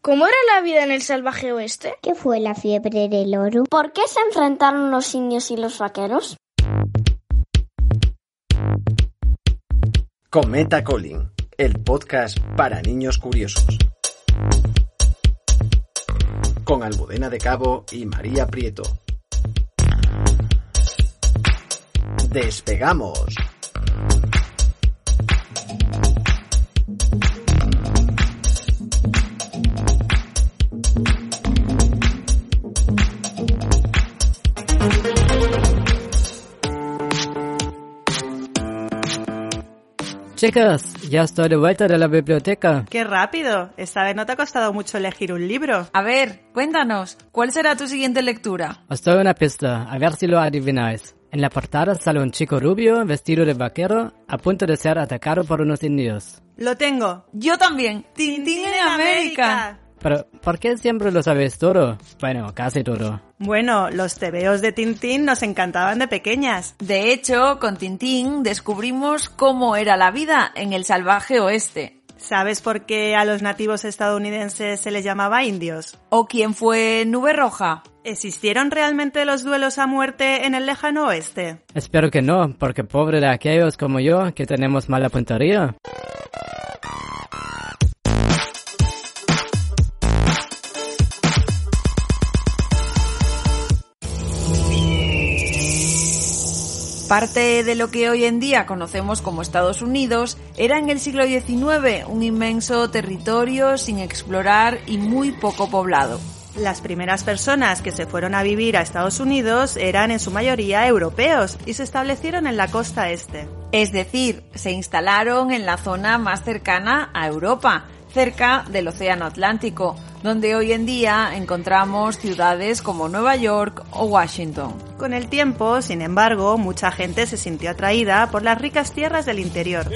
¿Cómo era la vida en el salvaje oeste? ¿Qué fue la fiebre del oro? ¿Por qué se enfrentaron los indios y los vaqueros? Cometa Calling, el podcast para niños curiosos. Con Almudena de Cabo y María Prieto. ¡Despegamos! Chicos, ya estoy de vuelta de la biblioteca. ¡Qué rápido! Esta vez no te ha costado mucho elegir un libro. A ver, cuéntanos, ¿cuál será tu siguiente lectura? Os doy una pista, a ver si lo adivináis. En la portada sale un chico rubio, vestido de vaquero, a punto de ser atacado por unos indios. Lo tengo. Yo también. Tintín en América. Pero, ¿por qué siempre lo sabéis todo? Bueno, casi todo. Bueno, los tebeos de Tintín nos encantaban de pequeñas. De hecho, con Tintín descubrimos cómo era la vida en el salvaje oeste. ¿Sabes por qué a los nativos estadounidenses se les llamaba indios? ¿O quién fue Nube Roja? ¿Existieron realmente los duelos a muerte en el lejano oeste? Espero que no, porque pobre de aquellos como yo que tenemos mala puntería. Parte de lo que hoy en día conocemos como Estados Unidos era en el siglo XIX un inmenso territorio sin explorar y muy poco poblado. Las primeras personas que se fueron a vivir a Estados Unidos eran en su mayoría europeos y se establecieron en la costa este. Es decir, se instalaron en la zona más cercana a Europa, cerca del Océano Atlántico, donde hoy en día encontramos ciudades como Nueva York o Washington. Con el tiempo, sin embargo, mucha gente se sintió atraída por las ricas tierras del interior.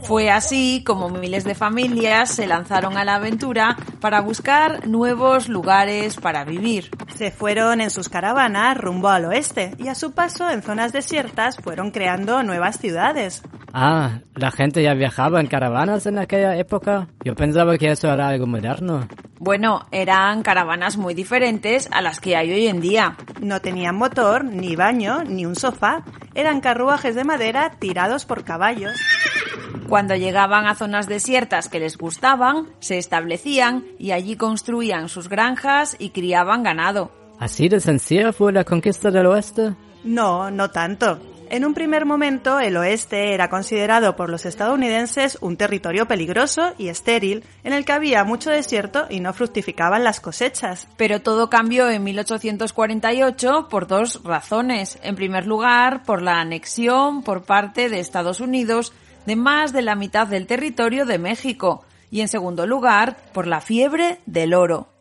Fue así como miles de familias se lanzaron a la aventura para buscar nuevos lugares para vivir. Se fueron en sus caravanas rumbo al oeste y a su paso en zonas desiertas fueron creando nuevas ciudades. Ah, la gente ya viajaba en caravanas en aquella época. Yo pensaba que eso era algo moderno. Bueno, eran caravanas muy diferentes a las que hay hoy en día. No tenían motor, ni baño, ni un sofá. Eran carruajes de madera tirados por caballos. Cuando llegaban a zonas desiertas que les gustaban, se establecían y allí construían sus granjas y criaban ganado. ¿Así de sencilla fue la conquista del oeste? No, no tanto. En un primer momento, el oeste era considerado por los estadounidenses un territorio peligroso y estéril, en el que había mucho desierto y no fructificaban las cosechas. Pero todo cambió en 1848 por dos razones. En primer lugar, por la anexión por parte de Estados Unidos de más de la mitad del territorio de México. Y en segundo lugar, por la fiebre del oro.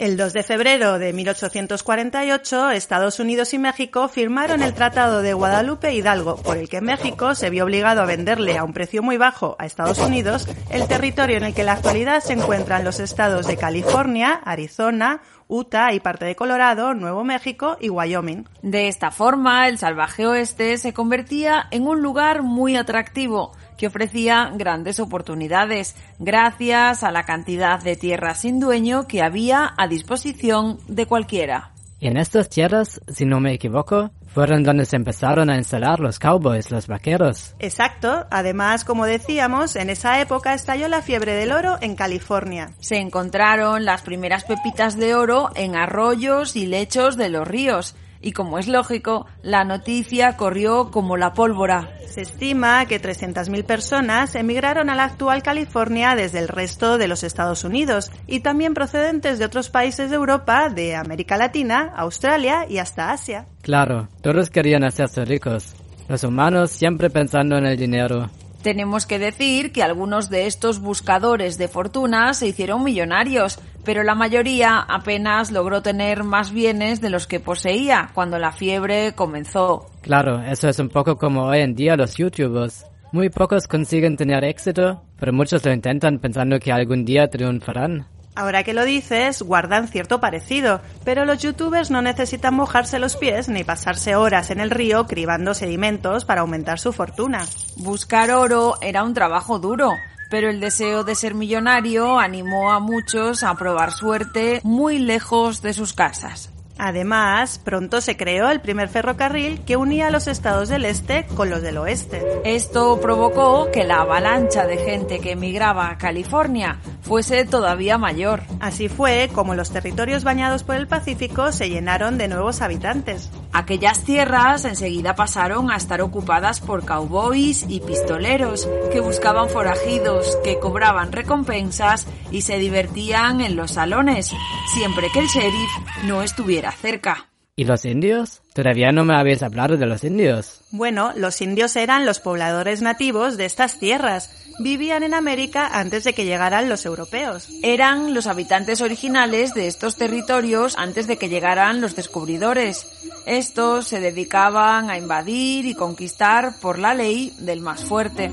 El 2 de febrero de 1848, Estados Unidos y México firmaron el Tratado de Guadalupe Hidalgo, por el que México se vio obligado a venderle a un precio muy bajo a Estados Unidos el territorio en el que en la actualidad se encuentran los estados de California, Arizona, Utah y parte de Colorado, Nuevo México y Wyoming. De esta forma, el salvaje oeste se convertía en un lugar muy atractivo que ofrecía grandes oportunidades gracias a la cantidad de tierras sin dueño que había a disposición de cualquiera. Y en estas tierras, si no me equivoco, fueron donde se empezaron a instalar los cowboys, los vaqueros. Exacto. Además, como decíamos, en esa época estalló la fiebre del oro en California. Se encontraron las primeras pepitas de oro en arroyos y lechos de los ríos. Y como es lógico, la noticia corrió como la pólvora. Se estima que 300.000 personas emigraron a la actual California desde el resto de los Estados Unidos y también procedentes de otros países de Europa, de América Latina, Australia y hasta Asia. Claro, todos querían hacerse ricos. Los humanos siempre pensando en el dinero. Tenemos que decir que algunos de estos buscadores de fortuna se hicieron millonarios, pero la mayoría apenas logró tener más bienes de los que poseía cuando la fiebre comenzó. Claro, eso es un poco como hoy en día los youtubers. Muy pocos consiguen tener éxito, pero muchos lo intentan pensando que algún día triunfarán. Ahora que lo dices, guardan cierto parecido, pero los youtubers no necesitan mojarse los pies ni pasarse horas en el río cribando sedimentos para aumentar su fortuna. Buscar oro era un trabajo duro, pero el deseo de ser millonario animó a muchos a probar suerte muy lejos de sus casas. Además, pronto se creó el primer ferrocarril que unía los estados del este con los del oeste. Esto provocó que la avalancha de gente que emigraba a California fuese todavía mayor. Así fue como los territorios bañados por el Pacífico se llenaron de nuevos habitantes. Aquellas tierras enseguida pasaron a estar ocupadas por cowboys y pistoleros que buscaban forajidos, que cobraban recompensas y se divertían en los salones, siempre que el sheriff no estuviera cerca. ¿Y los indios? Todavía no me habéis hablado de los indios. Bueno, los indios eran los pobladores nativos de estas tierras. Vivían en América antes de que llegaran los europeos. Eran los habitantes originales de estos territorios antes de que llegaran los descubridores. Estos se dedicaban a invadir y conquistar por la ley del más fuerte.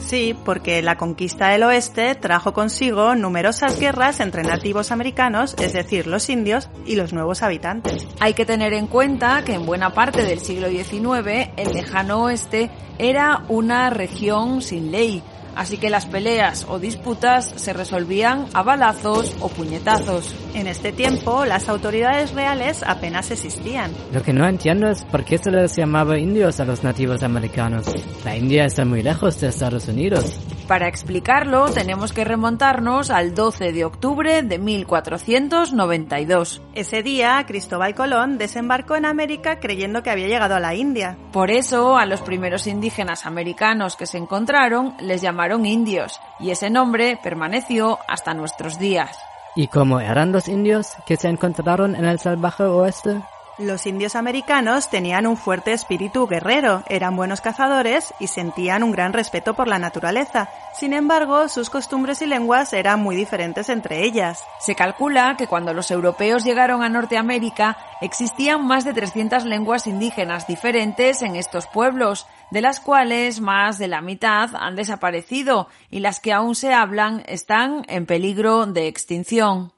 Sí, porque la conquista del oeste trajo consigo numerosas guerras entre nativos americanos, es decir, los indios, y los nuevos habitantes. Hay que tener en cuenta que en buena parte del siglo XIX el lejano oeste era una región sin ley, así que las peleas o disputas se resolvían a balazos o puñetazos. En este tiempo, las autoridades reales apenas existían. Lo que no entiendo es por qué se les llamaba indios a los nativos americanos. La India está muy lejos de Estados Unidos. Para explicarlo, tenemos que remontarnos al 12 de octubre de 1492. Ese día, Cristóbal Colón desembarcó en América creyendo que había llegado a la India. Por eso, a los primeros indígenas americanos que se encontraron les llamaron indios, y ese nombre permaneció hasta nuestros días. ¿Y cómo eran los indios que se encontraron en el salvaje oeste? Los indios americanos tenían un fuerte espíritu guerrero, eran buenos cazadores y sentían un gran respeto por la naturaleza. Sin embargo, sus costumbres y lenguas eran muy diferentes entre ellas. Se calcula que cuando los europeos llegaron a Norteamérica existían más de 300 lenguas indígenas diferentes en estos pueblos, de las cuales más de la mitad han desaparecido y las que aún se hablan están en peligro de extinción.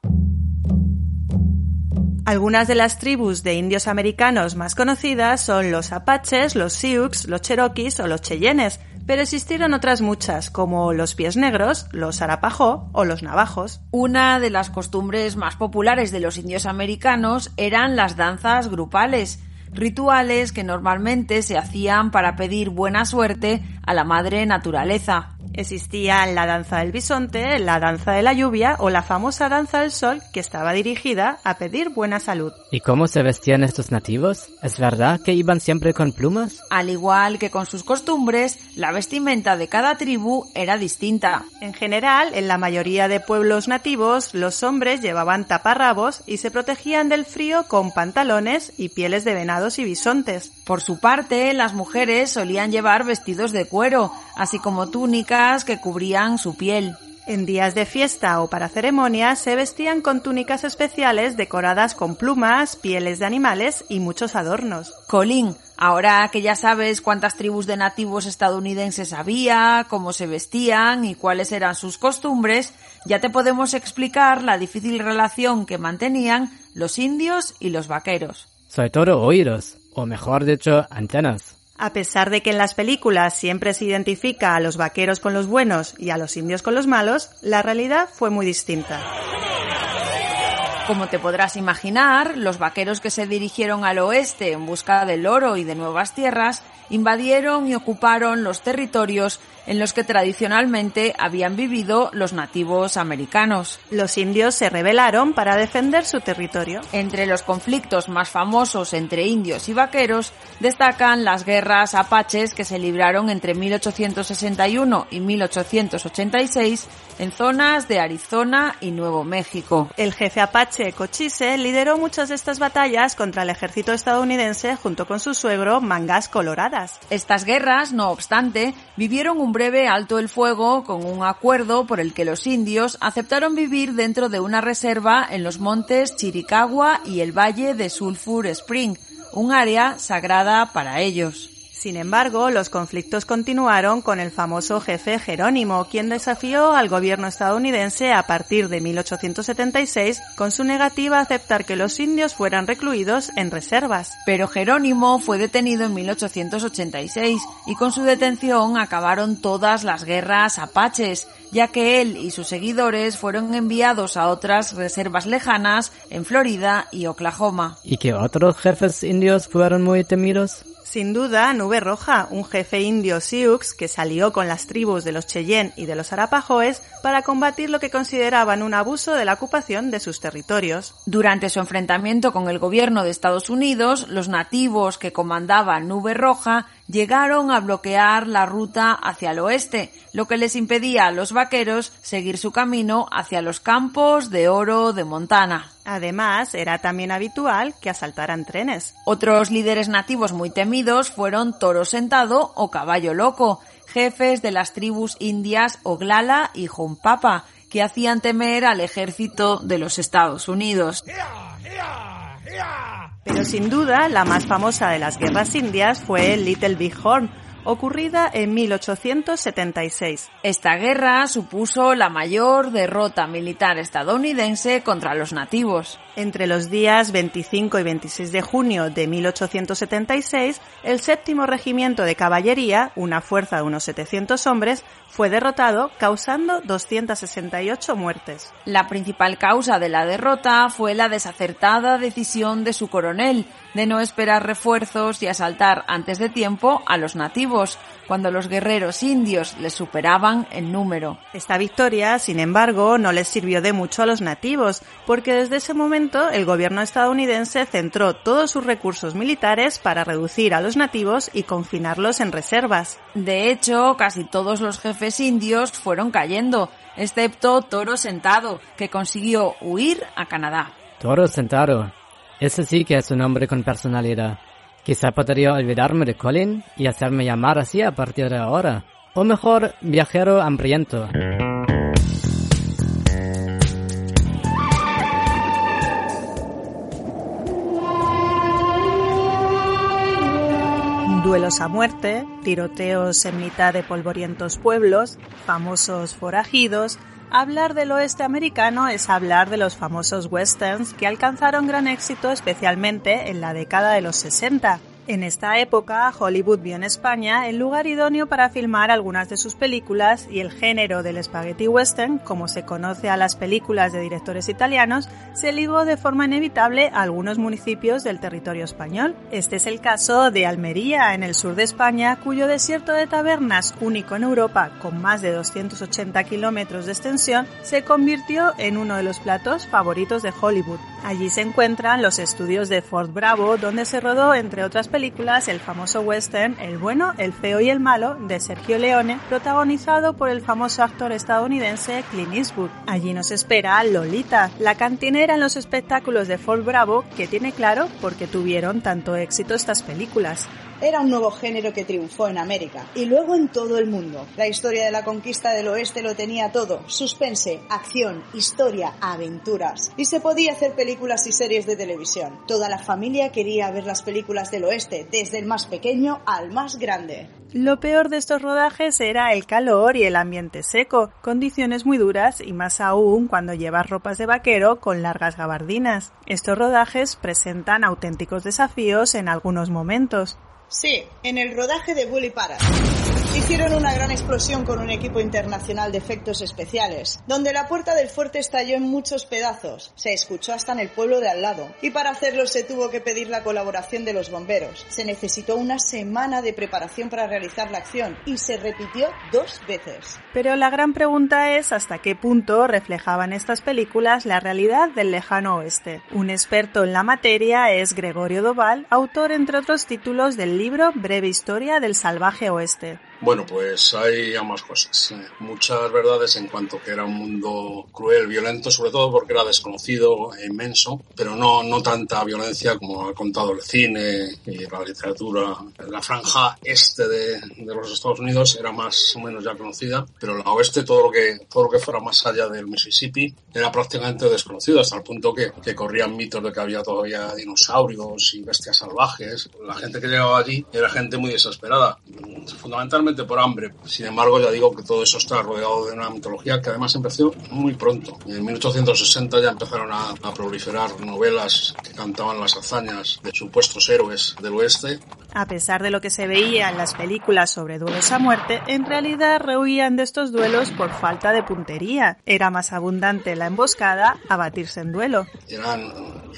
Algunas de las tribus de indios americanos más conocidas son los apaches, los sioux, los cherokees o los cheyennes, pero existieron otras muchas, como los pies negros, los arapajó o los navajos. Una de las costumbres más populares de los indios americanos eran las danzas grupales, rituales que normalmente se hacían para pedir buena suerte a la madre naturaleza. Existían la danza del bisonte, la danza de la lluvia o la famosa danza del sol que estaba dirigida a pedir buena salud. ¿Y cómo se vestían estos nativos? ¿Es verdad que iban siempre con plumas? Al igual que con sus costumbres, la vestimenta de cada tribu era distinta. En general, en la mayoría de pueblos nativos, los hombres llevaban taparrabos y se protegían del frío con pantalones y pieles de venados y bisontes. Por su parte, las mujeres solían llevar vestidos de cuero, así como túnicas que cubrían su piel. En días de fiesta o para ceremonias se vestían con túnicas especiales decoradas con plumas, pieles de animales y muchos adornos. Colin, ahora que ya sabes cuántas tribus de nativos estadounidenses había, cómo se vestían y cuáles eran sus costumbres, ya te podemos explicar la difícil relación que mantenían los indios y los vaqueros. Sobre todo oídos, o mejor dicho, antenas. A pesar de que en las películas siempre se identifica a los vaqueros con los buenos y a los indios con los malos, la realidad fue muy distinta. Como te podrás imaginar, los vaqueros que se dirigieron al oeste en busca del oro y de nuevas tierras invadieron y ocuparon los territorios en los que tradicionalmente habían vivido los nativos americanos. Los indios se rebelaron para defender su territorio. Entre los conflictos más famosos entre indios y vaqueros destacan las guerras apaches que se libraron entre 1861 y 1886 en zonas de Arizona y Nuevo México. El jefe apache Cochise lideró muchas de estas batallas contra el ejército estadounidense junto con su suegro Mangas Coloradas. Estas guerras, no obstante, vivieron un breve alto el fuego con un acuerdo por el que los indios aceptaron vivir dentro de una reserva en los montes Chiricahua y el valle de Sulphur Spring, un área sagrada para ellos. Sin embargo, los conflictos continuaron con el famoso jefe Jerónimo, quien desafió al gobierno estadounidense a partir de 1876 con su negativa a aceptar que los indios fueran recluidos en reservas. Pero Jerónimo fue detenido en 1886 y con su detención acabaron todas las guerras apaches, ya que él y sus seguidores fueron enviados a otras reservas lejanas en Florida y Oklahoma. ¿Y qué otros jefes indios fueron muy temidos? Sin duda, Nube Roja, un jefe indio Sioux que salió con las tribus de los Cheyenne y de los Arapahoes para combatir lo que consideraban un abuso de la ocupación de sus territorios. Durante su enfrentamiento con el gobierno de Estados Unidos, los nativos que comandaban Nube Roja llegaron a bloquear la ruta hacia el oeste, lo que les impedía a los vaqueros seguir su camino hacia los campos de oro de Montana. Además, era también habitual que asaltaran trenes. Otros líderes nativos muy temidos fueron Toro Sentado o Caballo Loco, jefes de las tribus indias Oglala y Jumpapa, que hacían temer al ejército de los Estados Unidos. Pero sin duda, la más famosa de las guerras indias fue Little Big Horn, ocurrida en 1876. Esta guerra supuso la mayor derrota militar estadounidense contra los nativos. Entre los días 25 y 26 de junio de 1876, el séptimo regimiento de caballería, una fuerza de unos 700 hombres, fue derrotado, causando 268 muertes. La principal causa de la derrota fue la desacertada decisión de su coronel de no esperar refuerzos y asaltar antes de tiempo a los nativos, cuando los guerreros indios les superaban en número. Esta victoria, sin embargo, no les sirvió de mucho a los nativos, porque desde ese momento el gobierno estadounidense centró todos sus recursos militares para reducir a los nativos y confinarlos en reservas. De hecho, casi todos los jefes indios fueron cayendo, excepto Toro Sentado, que consiguió huir a Canadá. Toro Sentado. Ese sí que es un hombre con personalidad. Quizá podría olvidarme de Colin y hacerme llamar así a partir de ahora. O mejor, viajero hambriento. Duelos a muerte, tiroteos en mitad de polvorientos pueblos, famosos forajidos, Hablar del oeste americano es hablar de los famosos westerns que alcanzaron gran éxito especialmente en la década de los 60. En esta época, Hollywood vio en España el lugar idóneo para filmar algunas de sus películas y el género del spaghetti western, como se conoce a las películas de directores italianos, se ligó de forma inevitable a algunos municipios del territorio español. Este es el caso de Almería, en el sur de España, cuyo desierto de tabernas, único en Europa, con más de 280 kilómetros de extensión, se convirtió en uno de los platos favoritos de Hollywood. Allí se encuentran los estudios de Fort Bravo, donde se rodó, entre otras películas, el famoso western El bueno, el feo y el malo de Sergio Leone, protagonizado por el famoso actor estadounidense Clint Eastwood. Allí nos espera Lolita, la cantinera en los espectáculos de Fort Bravo, que tiene claro por qué tuvieron tanto éxito estas películas. Era un nuevo género que triunfó en América y luego en todo el mundo. La historia de la conquista del oeste lo tenía todo. Suspense, acción, historia, aventuras. Y se podía hacer películas y series de televisión. Toda la familia quería ver las películas del oeste, desde el más pequeño al más grande. Lo peor de estos rodajes era el calor y el ambiente seco, condiciones muy duras y más aún cuando llevas ropas de vaquero con largas gabardinas. Estos rodajes presentan auténticos desafíos en algunos momentos. Sí, en el rodaje de Bully Para. Hicieron una gran explosión con un equipo internacional de efectos especiales, donde la puerta del fuerte estalló en muchos pedazos. Se escuchó hasta en el pueblo de al lado. Y para hacerlo se tuvo que pedir la colaboración de los bomberos. Se necesitó una semana de preparación para realizar la acción y se repitió dos veces. Pero la gran pregunta es hasta qué punto reflejaban estas películas la realidad del lejano oeste. Un experto en la materia es Gregorio Doval, autor entre otros títulos del libro Breve Historia del Salvaje Oeste. Bueno, pues hay ambas cosas. Muchas verdades en cuanto que era un mundo cruel, violento, sobre todo porque era desconocido e inmenso, pero no, no tanta violencia como ha contado el cine y la literatura. La franja este de, de los Estados Unidos era más o menos ya conocida, pero la oeste, todo lo que, todo lo que fuera más allá del Mississippi, era prácticamente desconocido, hasta el punto que, que corrían mitos de que había todavía dinosaurios y bestias salvajes. La gente que llegaba allí era gente muy desesperada, fundamentalmente por hambre. Sin embargo, ya digo que todo eso está rodeado de una mitología que además empezó muy pronto. En 1860 ya empezaron a, a proliferar novelas que cantaban las hazañas de supuestos héroes del oeste a pesar de lo que se veía en las películas sobre duelos a muerte, en realidad rehuían de estos duelos por falta de puntería. Era más abundante la emboscada a batirse en duelo. Eran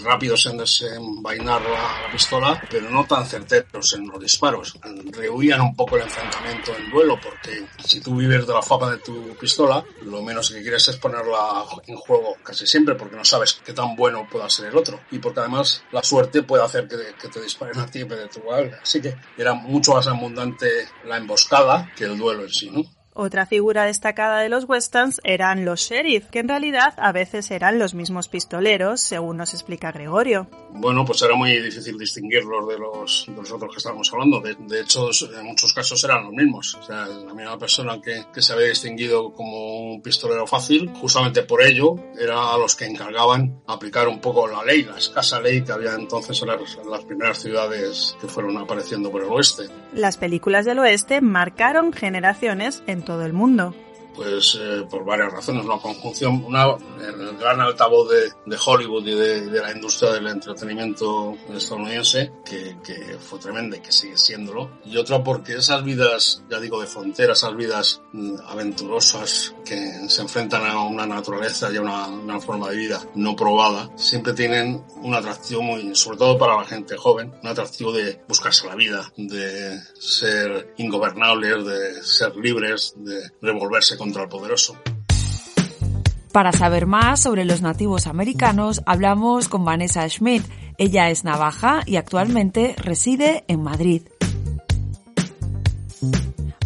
rápidos en desenvainar la, pistola, pero no tan certeros en los disparos. Rehuían un poco el enfrentamiento en duelo, porque si tú vives de la fama de tu pistola, lo menos que quieres es ponerla en juego casi siempre, porque no sabes qué tan bueno pueda ser el otro. Y porque además la suerte puede hacer que, que te disparen a ti de tu Así que era mucho más abundante la emboscada que el duelo en sí, ¿no? Otra figura destacada de los westerns eran los sheriff, que en realidad a veces eran los mismos pistoleros, según nos explica Gregorio. Bueno, pues era muy difícil distinguirlos de los, de los otros que estábamos hablando. De, hecho, en muchos casos eran los mismos. O sea, la misma persona que, que, se había distinguido como un pistolero fácil, justamente por ello, era a los que encargaban aplicar un poco la ley, la escasa ley que había entonces en las, en las primeras ciudades que fueron apareciendo por el oeste. Las películas del oeste marcaron generaciones en todo el mundo pues eh, por varias razones. Una conjunción, una, el gran altavoz de, de Hollywood y de, de, la industria del entretenimiento estadounidense, que, que, fue tremenda y que sigue siéndolo. Y otra porque esas vidas, ya digo, de frontera, esas vidas mm, aventurosas que se enfrentan a una naturaleza y a una, una, forma de vida no probada, siempre tienen un atractivo muy, sobre todo para la gente joven, un atractivo de buscarse la vida, de ser ingobernables, de ser libres, de revolverse con contra poderoso. Para saber más sobre los nativos americanos, hablamos con Vanessa Schmidt. Ella es navaja y actualmente reside en Madrid.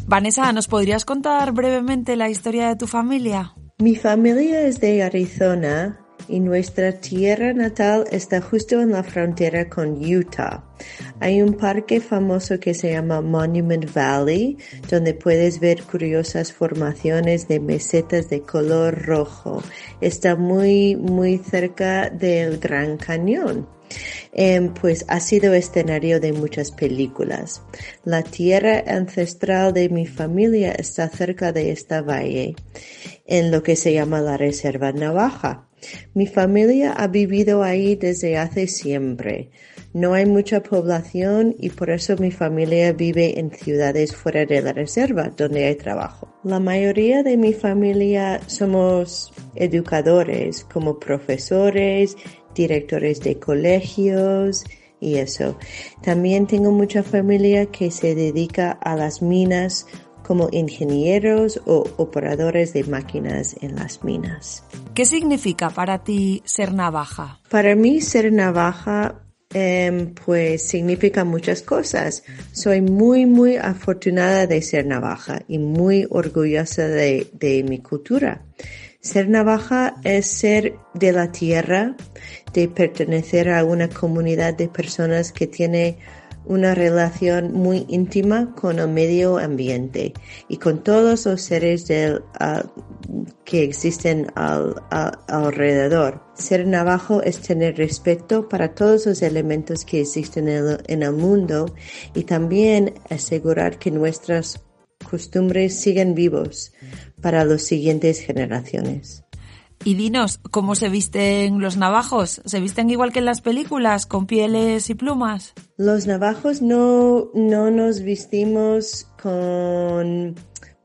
Vanessa, ¿nos podrías contar brevemente la historia de tu familia? Mi familia es de Arizona y nuestra tierra natal está justo en la frontera con Utah. Hay un parque famoso que se llama Monument Valley, donde puedes ver curiosas formaciones de mesetas de color rojo. Está muy, muy cerca del Gran Cañón. Eh, pues ha sido escenario de muchas películas. La tierra ancestral de mi familia está cerca de esta valle, en lo que se llama la Reserva Navaja. Mi familia ha vivido ahí desde hace siempre. No hay mucha población y por eso mi familia vive en ciudades fuera de la reserva donde hay trabajo. La mayoría de mi familia somos educadores como profesores, directores de colegios y eso. También tengo mucha familia que se dedica a las minas como ingenieros o operadores de máquinas en las minas. ¿Qué significa para ti ser navaja? Para mí ser navaja em, pues significa muchas cosas. Soy muy, muy afortunada de ser navaja y muy orgullosa de, de mi cultura. Ser navaja es ser de la tierra, de pertenecer a una comunidad de personas que tiene una relación muy íntima con el medio ambiente y con todos los seres del, que existen al, alrededor. Ser navajo es tener respeto para todos los elementos que existen en el, en el mundo y también asegurar que nuestras costumbres siguen vivos para las siguientes generaciones. Y dinos, ¿cómo se visten los navajos? ¿Se visten igual que en las películas, con pieles y plumas? Los navajos no, no nos vestimos con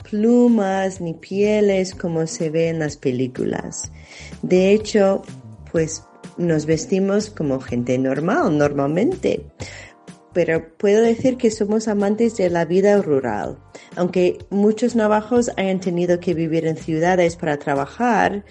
plumas ni pieles como se ve en las películas. De hecho, pues nos vestimos como gente normal, normalmente. Pero puedo decir que somos amantes de la vida rural. Aunque muchos navajos hayan tenido que vivir en ciudades para trabajar,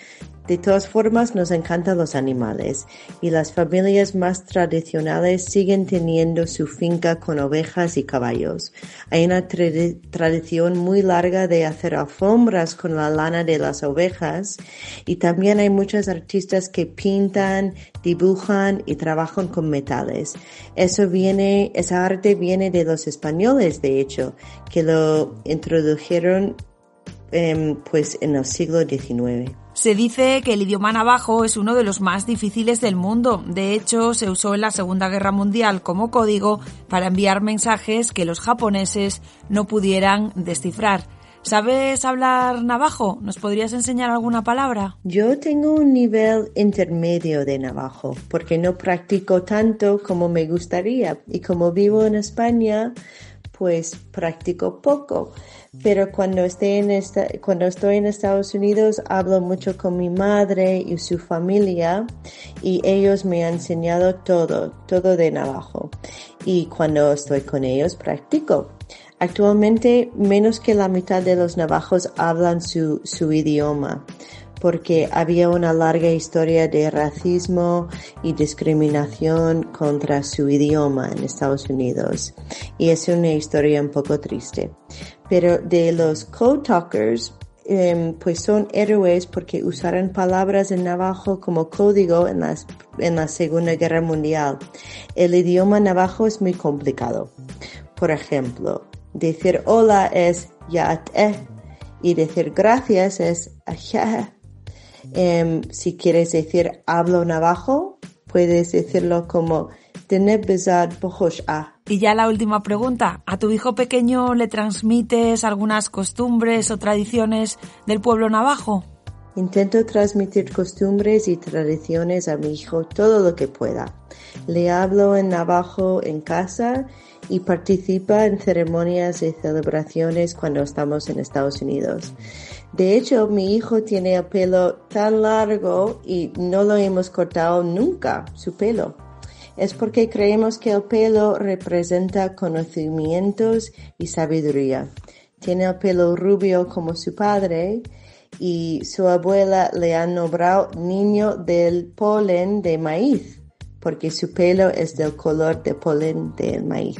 de todas formas, nos encantan los animales y las familias más tradicionales siguen teniendo su finca con ovejas y caballos. Hay una tradición muy larga de hacer alfombras con la lana de las ovejas y también hay muchos artistas que pintan, dibujan y trabajan con metales. Eso viene, esa arte viene de los españoles, de hecho, que lo introdujeron em, pues en el siglo XIX. Se dice que el idioma navajo es uno de los más difíciles del mundo. De hecho, se usó en la Segunda Guerra Mundial como código para enviar mensajes que los japoneses no pudieran descifrar. ¿Sabes hablar navajo? ¿Nos podrías enseñar alguna palabra? Yo tengo un nivel intermedio de navajo porque no practico tanto como me gustaría y como vivo en España, pues practico poco pero cuando, estoy en Estados Unidos hablo mucho con mi madre y su familia y ellos me han enseñado todo, todo de navajo. Y cuando estoy con ellos practico. Actualmente menos que la mitad de los navajos hablan su, su idioma porque había una larga historia de racismo y discriminación contra su idioma en Estados Unidos. Y es una historia un poco triste. Pero de los code talkers, em, pues son héroes porque usaron palabras en navajo como código en, las, en la Segunda Guerra Mundial. El idioma navajo es muy complicado. Por ejemplo, decir hola es ya y decir gracias es ajá. Em, si quieres decir hablo navajo, puedes decirlo como y ya la última pregunta. ¿A tu hijo pequeño le transmites algunas costumbres o tradiciones del pueblo navajo? Intento transmitir costumbres y tradiciones a mi hijo todo lo que pueda. Le hablo en navajo en casa y participa en ceremonias y celebraciones cuando estamos en Estados Unidos. De hecho, mi hijo tiene el pelo tan largo y no lo hemos cortado nunca, su pelo es porque creemos que el pelo representa conocimientos y sabiduría. Tiene el pelo rubio como su padre y su abuela le ha nombrado niño del polen de maíz, porque su pelo es del color de polen del maíz.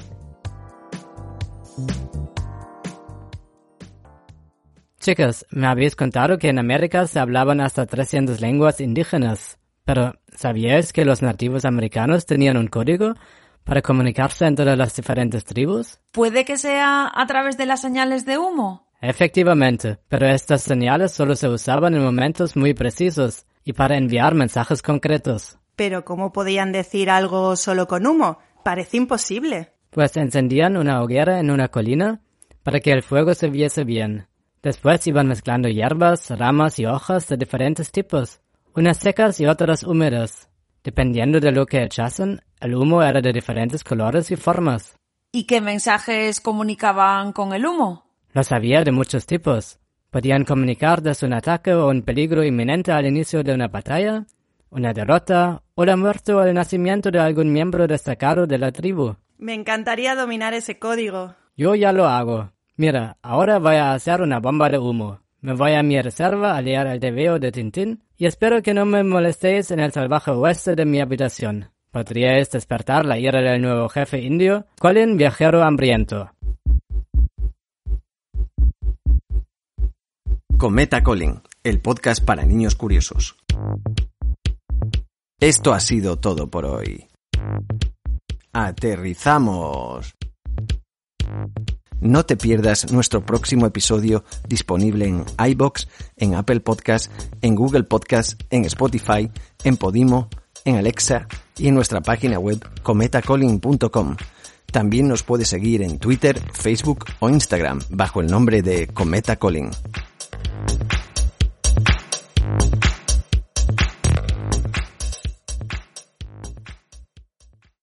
Chicas, me habéis contado que en América se hablaban hasta 300 lenguas indígenas. Pero, ¿sabíais que los nativos americanos tenían un código para comunicarse entre las diferentes tribus? ¿Puede que sea a través de las señales de humo? Efectivamente, pero estas señales solo se usaban en momentos muy precisos y para enviar mensajes concretos. Pero ¿cómo podían decir algo solo con humo? Parece imposible. Pues encendían una hoguera en una colina para que el fuego se viese bien. Después iban mezclando hierbas, ramas y hojas de diferentes tipos unas secas y otras húmedas. Dependiendo de lo que echasen, el humo era de diferentes colores y formas. ¿Y qué mensajes comunicaban con el humo? Los había de muchos tipos. Podían comunicar desde un ataque o un peligro inminente al inicio de una batalla, una derrota o la muerte o el nacimiento de algún miembro destacado de la tribu. Me encantaría dominar ese código. Yo ya lo hago. Mira, ahora voy a hacer una bomba de humo. Me voy a mi reserva a leer el deveo de Tintín y espero que no me molestéis en el salvaje oeste de mi habitación. Podríais despertar la ira del nuevo jefe indio, Colin Viajero Hambriento. Cometa Colin, el podcast para niños curiosos. Esto ha sido todo por hoy. Aterrizamos. No te pierdas nuestro próximo episodio disponible en iBox, en Apple Podcast, en Google Podcast, en Spotify, en Podimo, en Alexa y en nuestra página web cometacolin.com. También nos puedes seguir en Twitter, Facebook o Instagram bajo el nombre de Cometa Colin.